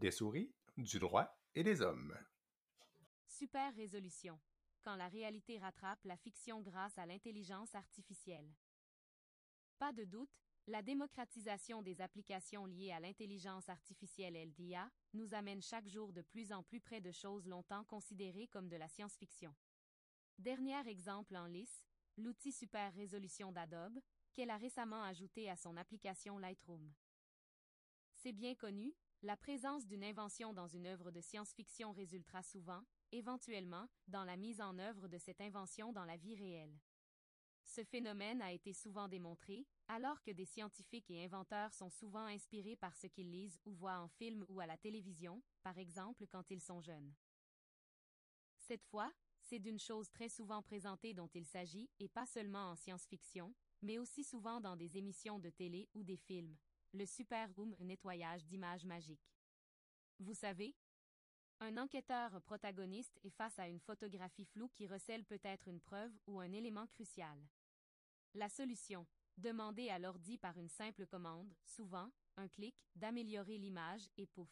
des souris, du droit et des hommes. Super résolution. Quand la réalité rattrape la fiction grâce à l'intelligence artificielle. Pas de doute, la démocratisation des applications liées à l'intelligence artificielle LDA nous amène chaque jour de plus en plus près de choses longtemps considérées comme de la science-fiction. Dernier exemple en lice, l'outil Super Résolution d'Adobe, qu'elle a récemment ajouté à son application Lightroom. C'est bien connu, la présence d'une invention dans une œuvre de science-fiction résultera souvent, éventuellement, dans la mise en œuvre de cette invention dans la vie réelle. Ce phénomène a été souvent démontré, alors que des scientifiques et inventeurs sont souvent inspirés par ce qu'ils lisent ou voient en film ou à la télévision, par exemple quand ils sont jeunes. Cette fois, c'est d'une chose très souvent présentée dont il s'agit, et pas seulement en science-fiction, mais aussi souvent dans des émissions de télé ou des films, le Super Room nettoyage d'images magiques. Vous savez, un enquêteur protagoniste est face à une photographie floue qui recèle peut-être une preuve ou un élément crucial. La solution, demandée à l'ordi par une simple commande, souvent, un clic, d'améliorer l'image et pouf.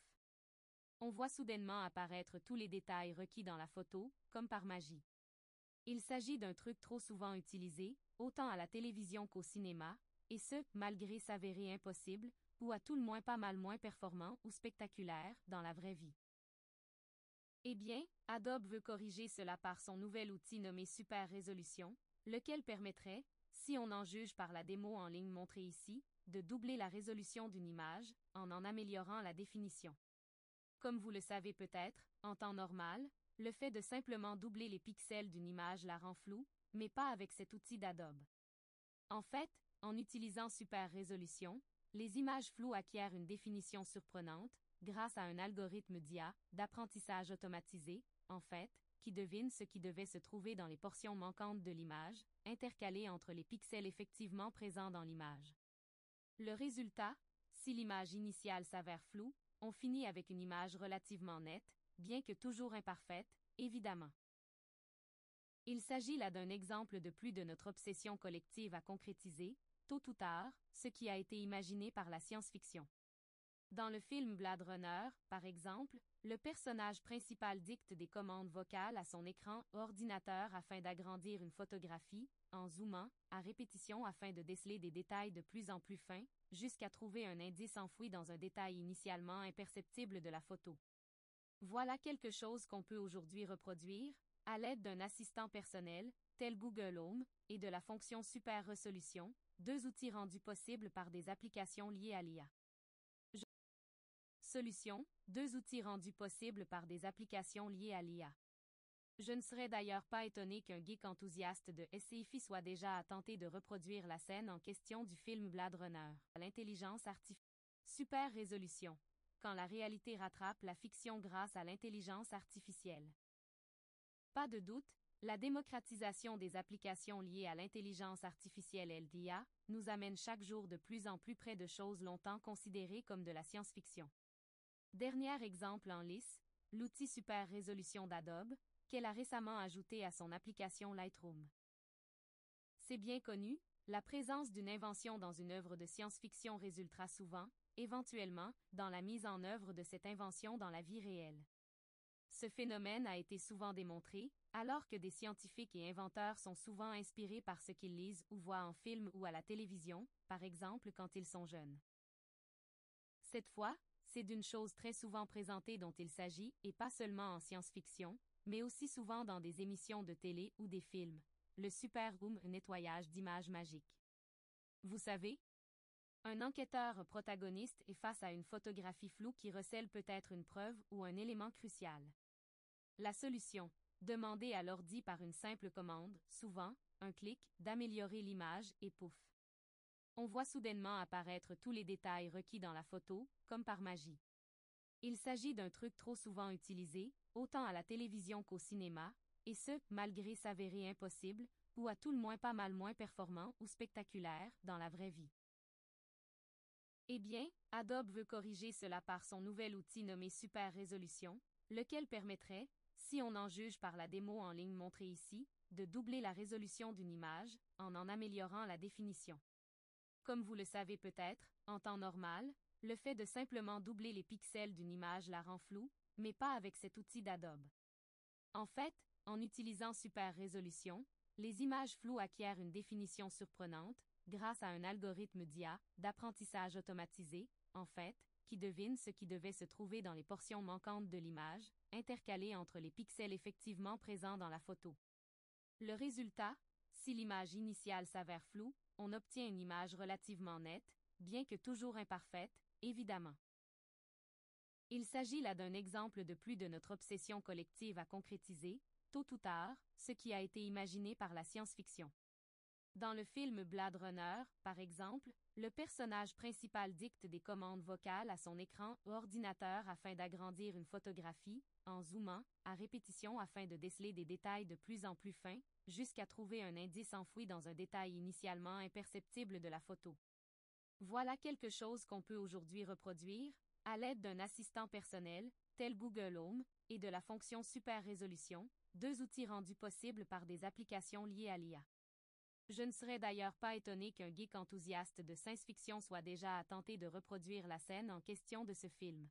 On voit soudainement apparaître tous les détails requis dans la photo, comme par magie. Il s'agit d'un truc trop souvent utilisé, autant à la télévision qu'au cinéma, et ce, malgré s'avérer impossible, ou à tout le moins pas mal moins performant ou spectaculaire, dans la vraie vie. Eh bien, Adobe veut corriger cela par son nouvel outil nommé Super Résolution, lequel permettrait, si on en juge par la démo en ligne montrée ici, de doubler la résolution d'une image, en en améliorant la définition. Comme vous le savez peut-être, en temps normal, le fait de simplement doubler les pixels d'une image la rend floue, mais pas avec cet outil d'Adobe. En fait, en utilisant Super Résolution, les images floues acquièrent une définition surprenante, grâce à un algorithme d'IA, d'apprentissage automatisé, en fait, qui devine ce qui devait se trouver dans les portions manquantes de l'image, intercalées entre les pixels effectivement présents dans l'image. Le résultat, si l'image initiale s'avère floue, on finit avec une image relativement nette, bien que toujours imparfaite, évidemment. Il s'agit là d'un exemple de plus de notre obsession collective à concrétiser, tôt ou tard, ce qui a été imaginé par la science-fiction. Dans le film Blade Runner, par exemple, le personnage principal dicte des commandes vocales à son écran ordinateur afin d'agrandir une photographie, en zoomant, à répétition afin de déceler des détails de plus en plus fins, jusqu'à trouver un indice enfoui dans un détail initialement imperceptible de la photo. Voilà quelque chose qu'on peut aujourd'hui reproduire, à l'aide d'un assistant personnel, tel Google Home, et de la fonction Super Résolution, deux outils rendus possibles par des applications liées à l'IA. Solution, deux outils rendus possibles par des applications liées à l'IA. Je ne serais d'ailleurs pas étonné qu'un geek enthousiaste de SCIFI soit déjà à tenter de reproduire la scène en question du film Blade Runner. L'intelligence artificielle. Super résolution. Quand la réalité rattrape la fiction grâce à l'intelligence artificielle. Pas de doute, la démocratisation des applications liées à l'intelligence artificielle LDA nous amène chaque jour de plus en plus près de choses longtemps considérées comme de la science-fiction. Dernier exemple en lice, l'outil Super Résolution d'Adobe, qu'elle a récemment ajouté à son application Lightroom. C'est bien connu, la présence d'une invention dans une œuvre de science-fiction résultera souvent, éventuellement, dans la mise en œuvre de cette invention dans la vie réelle. Ce phénomène a été souvent démontré, alors que des scientifiques et inventeurs sont souvent inspirés par ce qu'ils lisent ou voient en film ou à la télévision, par exemple quand ils sont jeunes. Cette fois, c'est d'une chose très souvent présentée dont il s'agit, et pas seulement en science-fiction, mais aussi souvent dans des émissions de télé ou des films, le Super Room nettoyage d'images magiques. Vous savez, un enquêteur protagoniste est face à une photographie floue qui recèle peut-être une preuve ou un élément crucial. La solution, demandée à l'ordi par une simple commande, souvent, un clic, d'améliorer l'image et pouf. On voit soudainement apparaître tous les détails requis dans la photo, comme par magie. Il s'agit d'un truc trop souvent utilisé, autant à la télévision qu'au cinéma, et ce, malgré s'avérer impossible, ou à tout le moins pas mal moins performant ou spectaculaire, dans la vraie vie. Eh bien, Adobe veut corriger cela par son nouvel outil nommé Super Résolution, lequel permettrait, si on en juge par la démo en ligne montrée ici, de doubler la résolution d'une image, en en améliorant la définition. Comme vous le savez peut-être, en temps normal, le fait de simplement doubler les pixels d'une image la rend floue, mais pas avec cet outil d'Adobe. En fait, en utilisant Super Résolution, les images floues acquièrent une définition surprenante, grâce à un algorithme d'IA, d'apprentissage automatisé, en fait, qui devine ce qui devait se trouver dans les portions manquantes de l'image, intercalées entre les pixels effectivement présents dans la photo. Le résultat, si l'image initiale s'avère floue, on obtient une image relativement nette, bien que toujours imparfaite, évidemment. Il s'agit là d'un exemple de plus de notre obsession collective à concrétiser, tôt ou tard, ce qui a été imaginé par la science-fiction. Dans le film Blade Runner, par exemple, le personnage principal dicte des commandes vocales à son écran ou ordinateur afin d'agrandir une photographie, en zoomant, à répétition afin de déceler des détails de plus en plus fins, jusqu'à trouver un indice enfoui dans un détail initialement imperceptible de la photo. Voilà quelque chose qu'on peut aujourd'hui reproduire, à l'aide d'un assistant personnel, tel Google Home, et de la fonction Super Résolution, deux outils rendus possibles par des applications liées à l'IA. Je ne serais d'ailleurs pas étonné qu'un geek enthousiaste de science-fiction soit déjà à tenter de reproduire la scène en question de ce film.